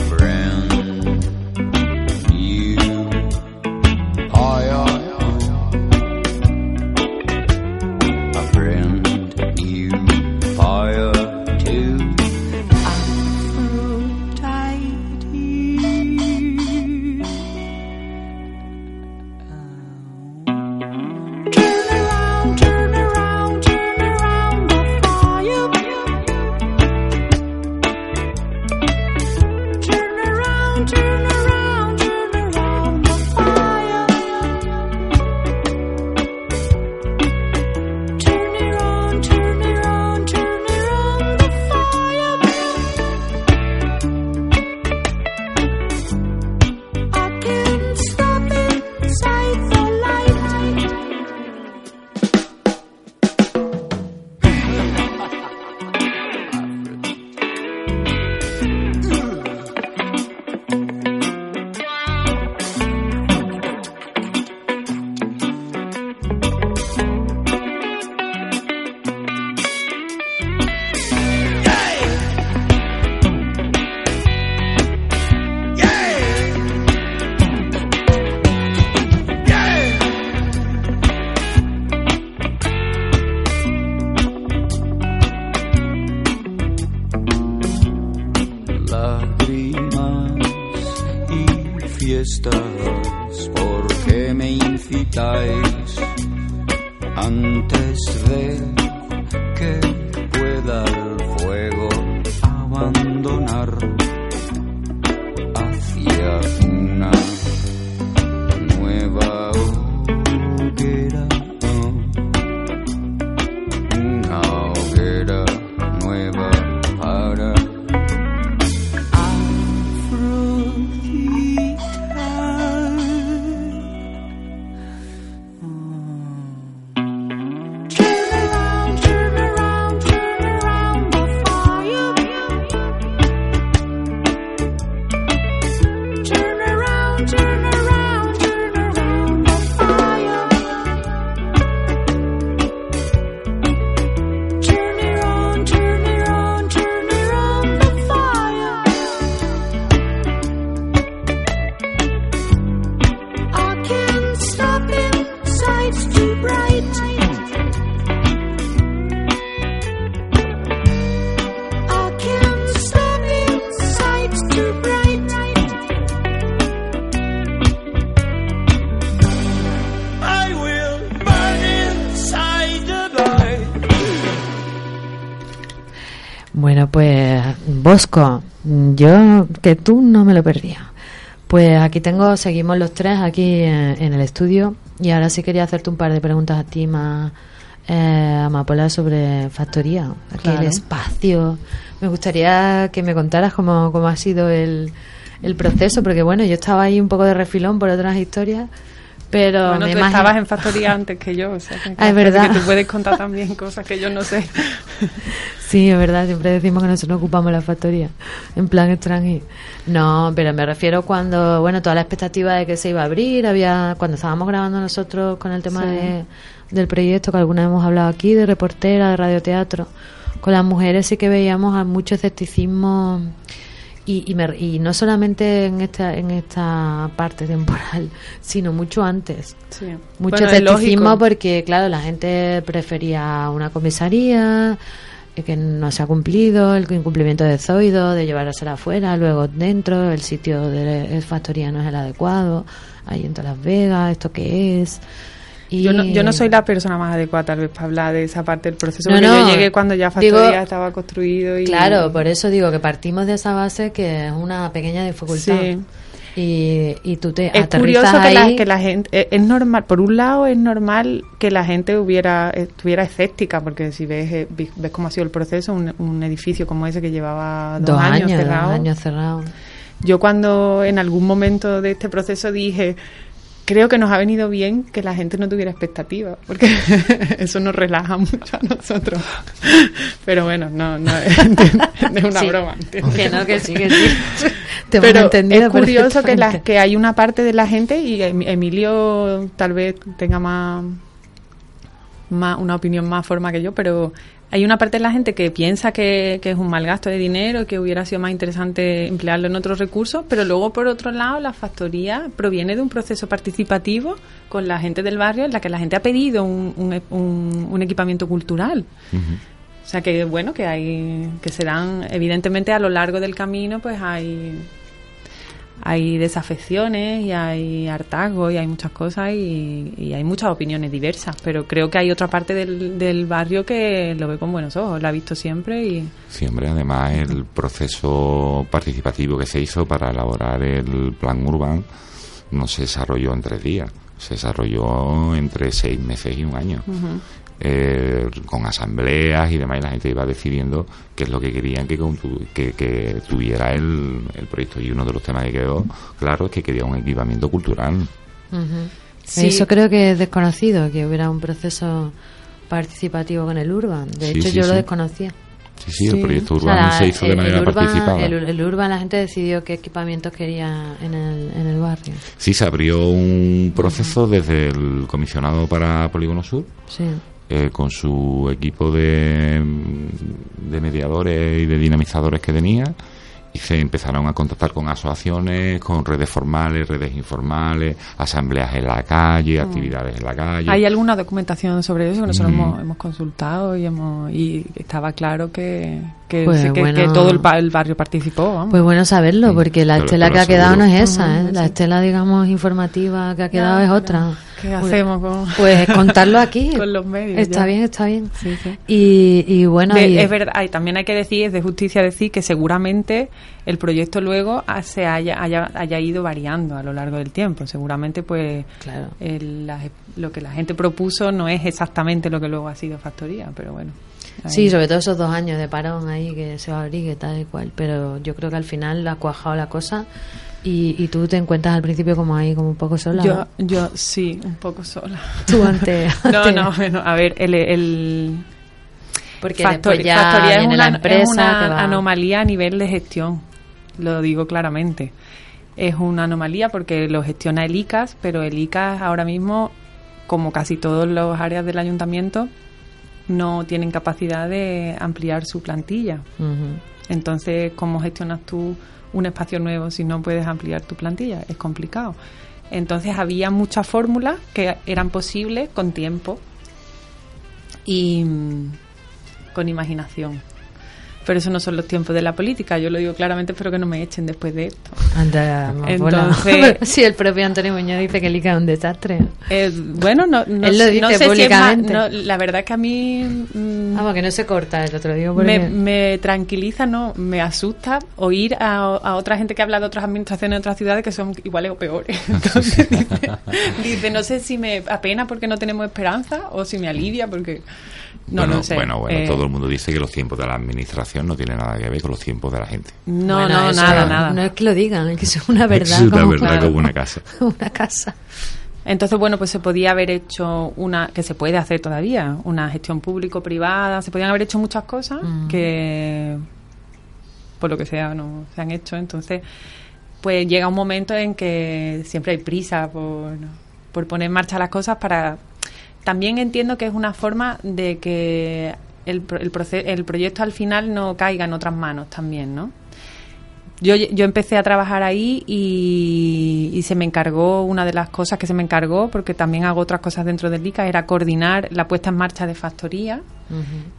pues Bosco, yo que tú no me lo perdía. Pues aquí tengo, seguimos los tres aquí en, en el estudio y ahora sí quería hacerte un par de preguntas a ti más, eh, Amapola, sobre factoría, aquí el espacio. Me gustaría que me contaras cómo, cómo ha sido el, el proceso, porque bueno, yo estaba ahí un poco de refilón por otras historias, pero Bueno, me tú imagino- estabas en factoría antes que yo, o sea, que, Ah, es verdad. que tú puedes contar también cosas que yo no sé. Sí, es verdad, siempre decimos que nosotros ocupamos la factoría, en plan extranjero. No, pero me refiero cuando, bueno, toda la expectativa de que se iba a abrir, había, cuando estábamos grabando nosotros con el tema Sí. de, del proyecto, que alguna vez hemos hablado aquí, de reportera, de radioteatro, con las mujeres sí que veíamos a mucho escepticismo y, y, me- y no solamente en esta, en esta parte temporal, sino mucho antes. Sí. Mucho Bueno, porque, claro, la gente prefería una comisaría eh, que no se ha cumplido, el incumplimiento de Zoido, de llevársela afuera, luego dentro, el sitio de factoría no es el adecuado, ahí en todas Las Vegas, ¿esto qué es? Y Yo no, yo no soy la persona más adecuada tal vez para hablar de esa parte del proceso, No, porque no, yo llegué cuando ya digo- Factoría estaba construido y... Claro, por eso digo que partimos de esa base que es una pequeña dificultad. Sí. Y, y tú te Es curioso que la, ahí. que la gente, es normal, por un lado es normal que la gente hubiera estuviera escéptica, porque si ves eh, ves cómo ha sido el proceso, un, un edificio como ese que llevaba dos, dos años, dos cerrado, años cerrados. yo cuando en algún momento de este proceso dije, creo que nos ha venido bien que la gente no tuviera expectativas, porque eso nos relaja mucho a nosotros. Pero bueno, no, no es, una Sí. broma. ¿entiendes? Que no, que sí, que sí. Te Pero es curioso que, la- que hay una parte de la gente, y Em- Emilio tal vez tenga más, más una opinión más forma que yo, pero hay una parte de la gente que piensa que, que es un mal gasto de dinero, que hubiera sido más interesante emplearlo en otros recursos, pero luego por otro lado la factoría proviene de un proceso participativo con la gente del barrio en la que la gente ha pedido un, un- un- un equipamiento cultural. O sea que bueno, que hay, que se dan, evidentemente a lo largo del camino, pues hay, hay desafecciones y hay hartazgo y hay muchas cosas y, y hay muchas opiniones diversas, pero creo que hay otra parte del, del barrio que lo ve con buenos ojos, la ha visto siempre y Siempre, además, el proceso participativo que se hizo para elaborar el plan urbano no se desarrolló en tres días, se desarrolló entre seis meses y un año. Eh, con asambleas y demás, y la gente iba decidiendo qué es lo que querían que, que, que tuviera el, el proyecto. Y uno de los temas que quedó claro es que quería un equipamiento cultural. Sí. Eso creo que es desconocido, que hubiera un proceso participativo con el Urban. De Sí, hecho, sí, yo lo desconocía. Sí, sí, el proyecto O sea, urbano la- se hizo de manera el Urban, participada. El, el Urban, la gente decidió qué equipamientos quería en el, en el barrio. Sí, se abrió un proceso desde el comisionado para Polígono Sur Sí. Eh, con su equipo de, de mediadores y de dinamizadores que tenía y se empezaron a contactar con asociaciones, con redes formales, redes informales, asambleas en la calle, actividades en la calle. Mm. ¿Hay alguna documentación sobre eso que nosotros Mm. hemos, hemos consultado y hemos y estaba claro que, que, Pues que- bueno. que todo el, pa- el barrio participó? Vamos. Pues bueno saberlo, porque la estela que ha quedado no es esa, ¿eh? La estela, digamos, informativa que ha quedado es pero otra. ¿Qué Pues- hacemos con, Pues contarlo aquí. con los medios? Está ya? bien, está bien. Sí, sí. Y, y bueno, De- y- es verdad, y también hay que decir, es de justicia decir que seguramente el proyecto luego se haya, haya, haya ido variando a lo largo del tiempo. Seguramente, pues, Claro. el- la- lo que la gente propuso no es exactamente lo que luego ha sido factoría, pero bueno. Ahí- Sí, sobre todo esos dos años de parón ahí que se va a abrir y tal y cual. Pero yo creo que al final ha cuajado la cosa y, y tú te encuentras al principio como ahí, como un poco sola. Yo, ¿no? yo sí, un poco sola. Tú ante, No, no, bueno, a ver, el, el Porque ya Factoría es una, empresa es una que anomalía a nivel de gestión, lo digo claramente. Es una anomalía porque lo gestiona el ICAS, pero el ICAS ahora mismo, como casi todas las áreas del ayuntamiento, no tienen capacidad de ampliar su plantilla. Entonces, ¿cómo gestionas tú un espacio nuevo si no puedes ampliar tu plantilla? Es complicado. Entonces, había muchas fórmulas que eran posibles con tiempo y mm, con imaginación. Pero eso no son los tiempos de la política, yo lo digo claramente, espero que no me echen después de esto. Anda. Entonces- sí, el propio Antonio Muñoz dice que el ICA es un desastre. Eh, bueno, no, no, Él lo sé- dice no sé si es más- públicamente. no, la verdad es que a mí mm, Vamos, que no se corta el otro porque... me, me tranquiliza, no, me asusta oír a, a otra gente que habla de otras administraciones de otras ciudades que son iguales o peores. Entonces dice, dice, no sé si me apena porque no tenemos esperanza o si me alivia porque no bueno, sé. bueno, bueno, Eh, todo el mundo dice que los tiempos de la administración no tienen nada que ver con los tiempos de la gente. No, Bueno, no, nada, no- nada. No es que lo digan, es que es una verdad. es una como, verdad claro. como una casa. una casa. Entonces, bueno, pues se podía haber hecho una, que se puede hacer todavía, una gestión público-privada, se podían haber hecho muchas cosas Mm. que, por lo que sea, no se han hecho. Entonces, pues llega un momento en que siempre hay prisa por, por poner en marcha las cosas para... También entiendo que es una forma de que el, el, el proyecto al final no caiga en otras manos también, ¿no? Yo, yo empecé a trabajar ahí y, y se me encargó, una de las cosas que se me encargó, porque también hago otras cosas dentro del ICA, era coordinar la puesta en marcha de factoría.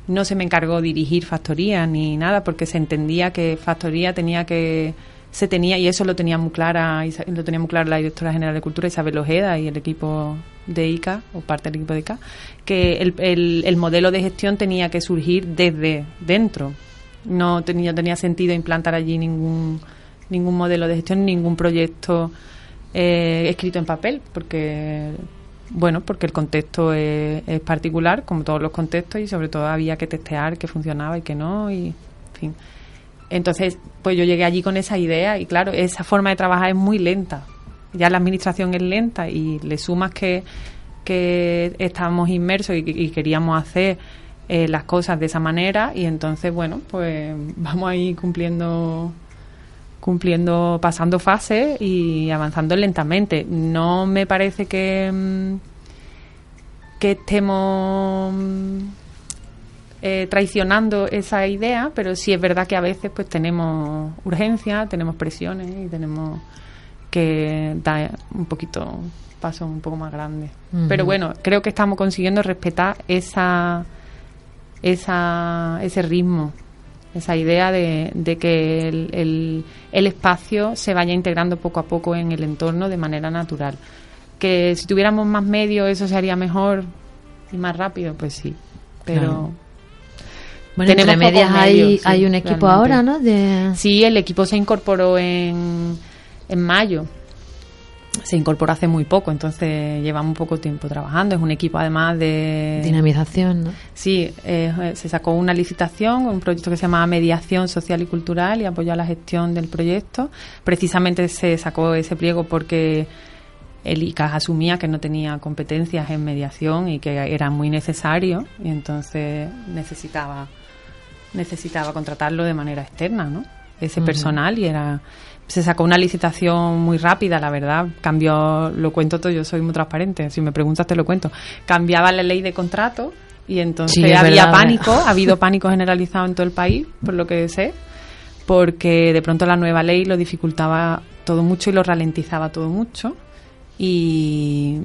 No se me encargó dirigir factoría ni nada, porque se entendía que factoría tenía que se tenía y eso lo tenía muy clara lo tenía muy clara la directora general de cultura Isabel Ojeda y el equipo de ICA o parte del equipo de ICA que el, el, el modelo de gestión tenía que surgir desde dentro no tenía tenía sentido implantar allí ningún ningún modelo de gestión ningún proyecto eh, escrito en papel porque bueno porque el contexto es, particular como todos los contextos y sobre todo había que testear que funcionaba y que no y en fin entonces, pues yo llegué allí con esa idea y claro, esa forma de trabajar es muy lenta. Ya la administración es lenta y le sumas que, que estábamos inmersos y, y queríamos hacer eh, las cosas de esa manera y entonces, bueno, pues vamos ahí cumpliendo cumpliendo, pasando fases y avanzando lentamente. No me parece que, mm, que estemos mm, eh, traicionando esa idea, pero sí es verdad que a veces pues tenemos urgencia, tenemos presiones y tenemos que dar un poquito pasos un poco más grandes. Ujú. Pero bueno, creo que estamos consiguiendo respetar esa, esa ese ritmo, esa idea de, de que el, el, el espacio se vaya integrando poco a poco en el entorno de manera natural. Que si tuviéramos más medios eso se haría mejor y más rápido, pues sí. Pero Claro. Bueno, Tenemos entre medias hay, medios, sí, hay un equipo realmente. ahora, ¿no? De... Sí, el equipo se incorporó en, en mayo. Se incorporó hace muy poco, entonces llevamos poco tiempo trabajando. Es un equipo además de... Dinamización, ¿no? Sí, eh, se sacó una licitación, un proyecto que se llama Mediación Social y Cultural y apoyó a la gestión del proyecto. Precisamente se sacó ese pliego porque el ICAS asumía que no tenía competencias en mediación y que era muy necesario y entonces necesitaba necesitaba contratarlo de manera externa, ¿no? Ese personal y era se sacó una licitación muy rápida, la verdad. Cambió, lo cuento todo, yo soy muy transparente. Si me preguntas te lo cuento. Cambiaba la ley de contrato y entonces Sí, había verdad, pánico, ha habido pánico generalizado en todo el país, por lo que sé, porque de pronto la nueva ley lo dificultaba todo mucho y lo ralentizaba todo mucho. Y,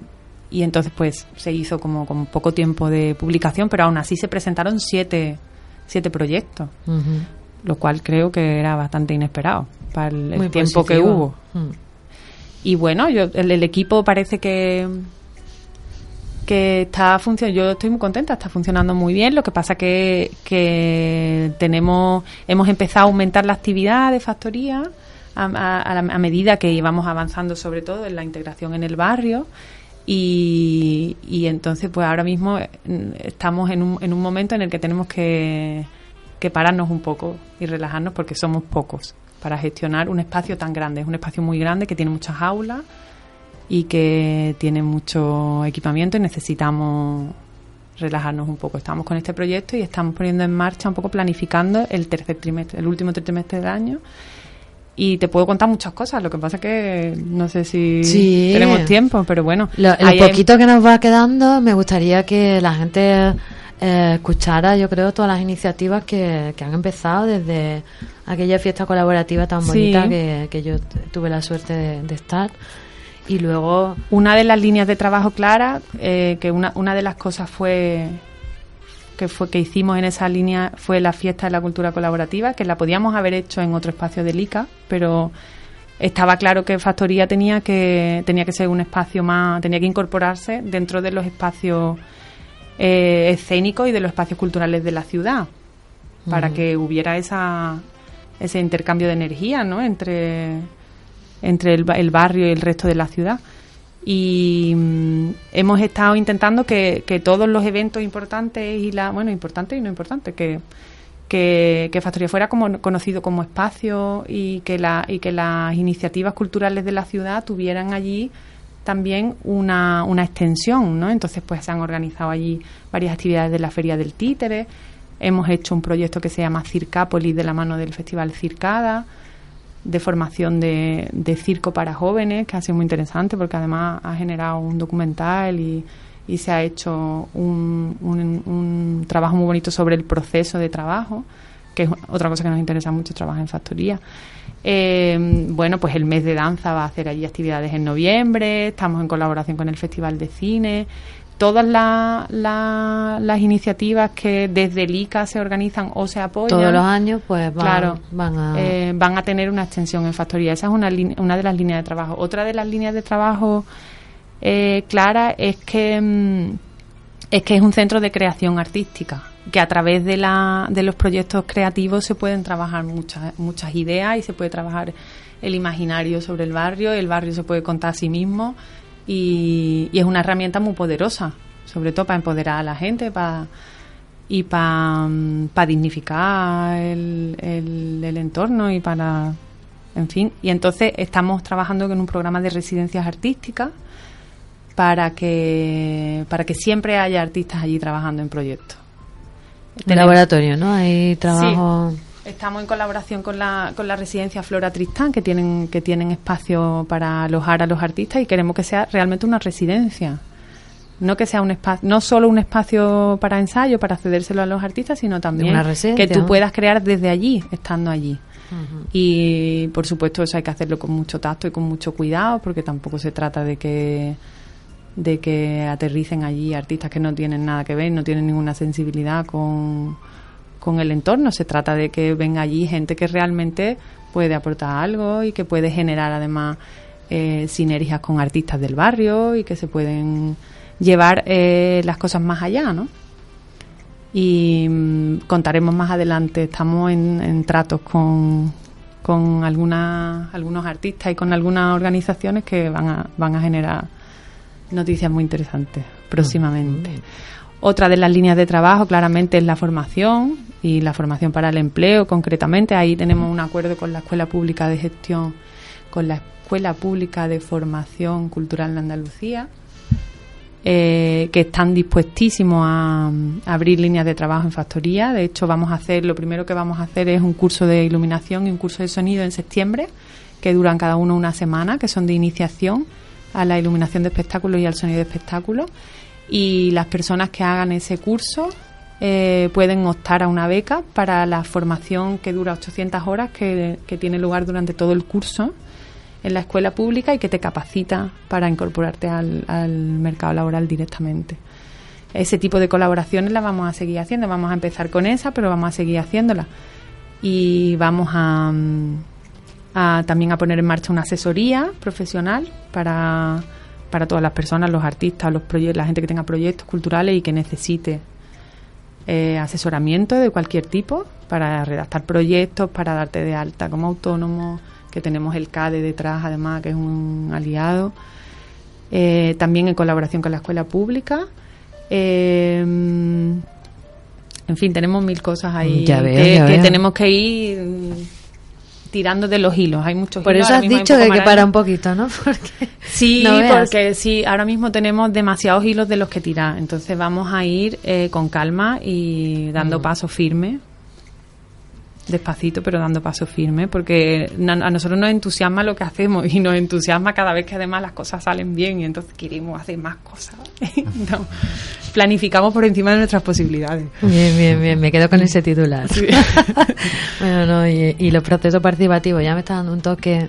y entonces pues se hizo como con poco tiempo de publicación, pero aún así se presentaron siete, siete proyectos. Lo cual creo que era bastante inesperado para el, tiempo que hubo. Mm. Y bueno, yo, el, el equipo parece que que está funcionando, yo estoy muy contenta, está funcionando muy bien, lo que pasa que, que tenemos, hemos empezado a aumentar la actividad de factoría a, a- a la- a medida que íbamos avanzando sobre todo en la integración en el barrio y, y entonces pues ahora mismo eh, estamos en un, en un momento en el que tenemos que, que pararnos un poco y relajarnos porque somos pocos para gestionar un espacio tan grande, es un espacio muy grande que tiene muchas aulas y que tiene mucho equipamiento y necesitamos relajarnos un poco. Estamos con este proyecto y estamos poniendo en marcha un poco planificando el tercer trimestre, el último trimestre del año. Y te puedo contar muchas cosas, lo que pasa que no sé si Sí. tenemos tiempo, pero bueno. Lo, hay- poquito que nos va quedando, me gustaría que la gente eh, escuchara, yo creo, todas las iniciativas que, que han empezado desde aquella fiesta colaborativa tan Sí. bonita que, que yo tuve la suerte de, de estar. Y luego, Una de las líneas de trabajo claras, eh, que una, una de las cosas fue que fue que hicimos en esa línea fue la fiesta de la cultura colaborativa, que la podíamos haber hecho en otro espacio del ICA, pero estaba claro que Factoría tenía que tenía que ser un espacio más, tenía que incorporarse dentro de los espacios eh, escénicos y de los espacios culturales de la ciudad, para Ujú. que hubiera esa ese intercambio de energía, ¿no? Entre entre el, el barrio y el resto de la ciudad. Y mm, hemos estado intentando que, que todos los eventos importantes y la, bueno, importantes y no importantes, que, que, que Factoría fuera como conocido como espacio y que, la, y que las iniciativas culturales de la ciudad tuvieran allí también una, una extensión, ¿no? Entonces, pues se han organizado allí varias actividades de la Feria del Títere. Hemos hecho un proyecto que se llama Circápolis de la mano del Festival Circada de formación de, de circo para jóvenes, que ha sido muy interesante porque además ha generado un documental y, y se ha hecho un, un- un trabajo muy bonito sobre el proceso de trabajo, que es otra cosa que nos interesa mucho, trabajar en factoría. Eh, bueno, pues el mes de danza va a hacer allí actividades en noviembre, estamos en colaboración con el Festival de Cine. Todas la- la- las iniciativas que desde el ICA se organizan o se apoyan todos los años, pues van, claro, van a... eh, van a tener una extensión en factoría. Esa es una, una de las líneas de trabajo. Otra de las líneas de trabajo eh, clara es que mm, es que es un centro de creación artística que a través de, la, de los proyectos creativos se pueden trabajar muchas muchas ideas y se puede trabajar el imaginario sobre el barrio, el barrio se puede contar a sí mismo y, es una herramienta muy poderosa, sobre todo para empoderar a la gente, para y para dignificar el, el- el entorno y para, en fin. Y entonces estamos trabajando con un programa de residencias artísticas para que, para que siempre haya artistas allí trabajando en proyectos. Un laboratorio, ¿no? Hay trabajo... Estamos en colaboración con la, con la residencia Flora Tristán, que tienen, que tienen espacio para alojar a los artistas y queremos que sea realmente una residencia. No que sea un espacio, no solo un espacio para ensayo, para cedérselo a los artistas, sino también Una que tú ¿no? puedas crear desde allí, estando allí. Y por supuesto eso hay que hacerlo con mucho tacto y con mucho cuidado, porque tampoco se trata de que de que aterricen allí artistas que no tienen nada que ver, no tienen ninguna sensibilidad con, con el entorno. Se trata de que venga allí gente que realmente puede aportar algo y que puede generar además eh, sinergias con artistas del barrio y que se pueden llevar eh, las cosas más allá, ¿no? Y mm, contaremos más adelante, estamos en, en tratos con, con algunas, algunos artistas y con algunas organizaciones que van a, van a generar noticias muy interesantes próximamente. Otra de las líneas de trabajo claramente es la formación y la formación para el empleo concretamente. Ahí tenemos un acuerdo con la Escuela Pública de Gestión, con la Escuela Pública de Formación Cultural de Andalucía, eh, que están dispuestísimos a, a abrir líneas de trabajo en factoría. De hecho, vamos a hacer, lo primero que vamos a hacer es un curso de iluminación y un curso de sonido en septiembre, que duran cada uno una semana, que son de iniciación a la iluminación de espectáculos y al sonido de espectáculos. Y las personas que hagan ese curso eh, pueden optar a una beca para la formación que dura 800 horas que, tiene lugar durante todo el curso en la escuela pública y que te capacita para incorporarte al, al mercado laboral directamente. Ese tipo de colaboraciones las vamos a seguir haciendo. Vamos a empezar con esa, pero vamos a seguir haciéndola. Y vamos a, mm, a también a poner en marcha una asesoría profesional para, para todas las personas, los artistas, los la gente que tenga proyectos culturales y que necesite eh, asesoramiento de cualquier tipo para redactar proyectos, para darte de alta como autónomo, que tenemos el CADE detrás, además, que es un aliado. Eh, también en colaboración con la escuela pública. Eh, en fin, tenemos mil cosas ahí Ya veo, que, tenemos que ir tirando de los hilos. Hay muchos Por hilos, eso has dicho que que parar un poquito, ¿no? Porque Sí, no porque sí, ahora mismo tenemos demasiados hilos de los que tirar. Entonces vamos a ir eh, con calma y Mm. dando paso firme. Despacito, pero dando paso firme, porque a nosotros nos entusiasma lo que hacemos y nos entusiasma cada vez que además las cosas salen bien y entonces queremos hacer más cosas. No, planificamos por encima de nuestras posibilidades. Bien, bien, bien, me quedo con ese titular. bueno, no, y, y los procesos participativos, ya me está dando un toque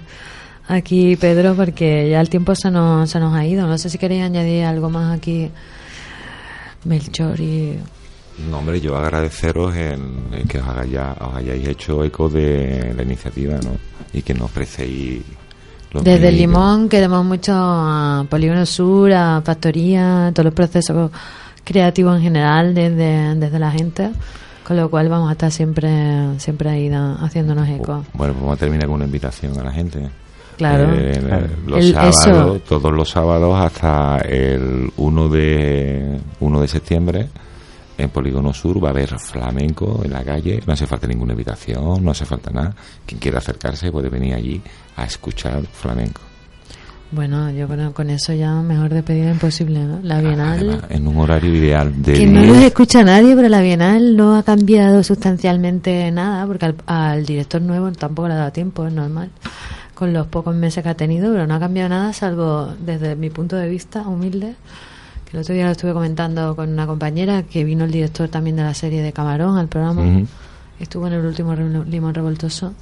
aquí, Pedro, porque ya el tiempo se nos, se nos ha ido. No sé si queréis añadir algo más aquí, Melchor y... No, hombre, yo agradeceros en, en que os, haya- os hayáis hecho eco de la iniciativa, ¿no? Y que nos ofrecéis los Desde medios. Limón queremos mucho a Polígono Sur, a Factoría, todos los procesos creativos en general desde, desde la gente, con lo cual vamos a estar siempre siempre ahí da- haciéndonos eco. Bueno, pues vamos a terminar con una invitación a la gente. Claro. Eh, Claro. Los El- sábados, eso. todos los sábados hasta el 1 de, 1 de septiembre en Polígono Sur va a haber flamenco en la calle. No hace falta ninguna invitación, no hace falta nada. Quien quiera acercarse puede venir allí a escuchar flamenco. Bueno, yo creo que con eso ya mejor despedida imposible, ¿no? La Bienal... Además, en un horario ideal de Que no 10. nos escucha nadie, pero la Bienal no ha cambiado sustancialmente nada, porque al, al director nuevo tampoco le ha dado tiempo, es normal, con los pocos meses que ha tenido, pero no ha cambiado nada, salvo desde mi punto de vista humilde, el otro día lo estuve comentando con una compañera, que vino el director también de la serie de Camarón al programa, estuvo en el último Limón Revoltoso,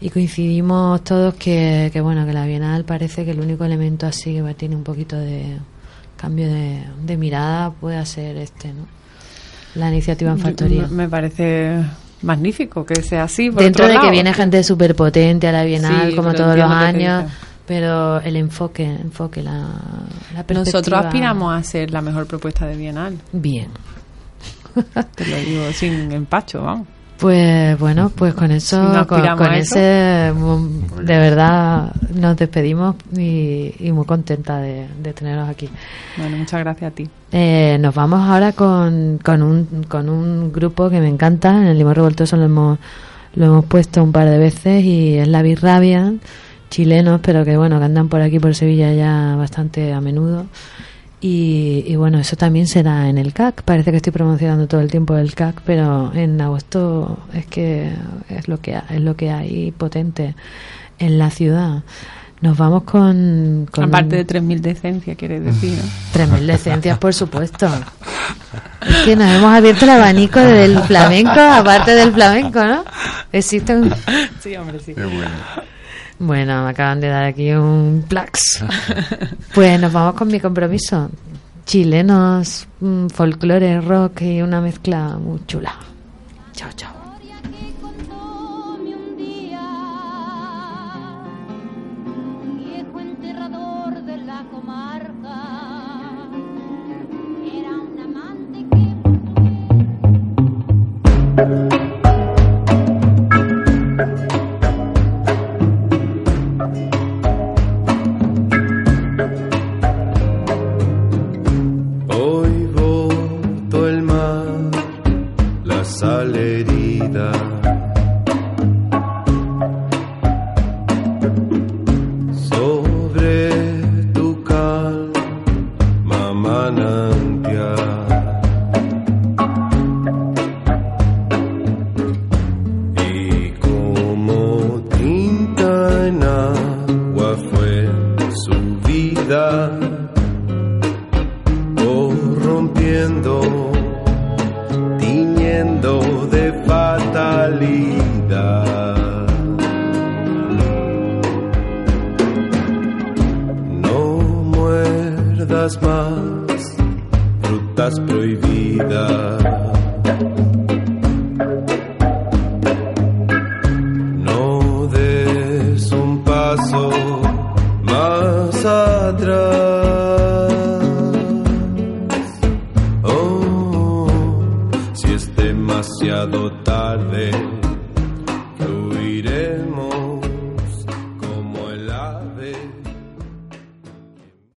y coincidimos todos que, que bueno, que la Bienal parece que el único elemento así que tiene un poquito de cambio de, de mirada puede ser este, ¿no? La iniciativa en factoría. Me parece magnífico que sea así. por Dentro otro de que viene gente súper potente a la Bienal, Sí, como todos los años. Pero el enfoque, enfoque, la, la perspectiva. Nosotros aspiramos a ser la mejor propuesta de Bienal. Bien. Te lo digo sin empacho, vamos. Pues bueno, pues con eso, no con, eso. ese, de verdad nos despedimos y, y muy contenta de, de teneros aquí. Bueno, muchas gracias a ti. Eh, nos vamos ahora con, con, un, con un grupo que me encanta, en el Limón Revoltoso lo hemos, lo hemos puesto un par de veces y es la Birrabia, chilenos, pero que bueno, que andan por aquí por Sevilla ya bastante a menudo. Y, y bueno, eso también será en el CAC. Parece que estoy promocionando todo el tiempo el CAC, pero en agosto es que es lo que ha- es lo que hay potente en la ciudad. Nos vamos con, con Aparte de 3.000 de esencia, quieres decir. ¿no? Tres mil decencias, por supuesto. Es que nos hemos abierto el abanico del flamenco, aparte del flamenco, ¿no? Existe un... Sí, hombre, sí. Qué bueno. Bueno, me acaban de dar aquí un plax. Pues nos vamos con mi compromiso. Chilenos, mm, folclore, rock y una mezcla muy chula. Chao, chao.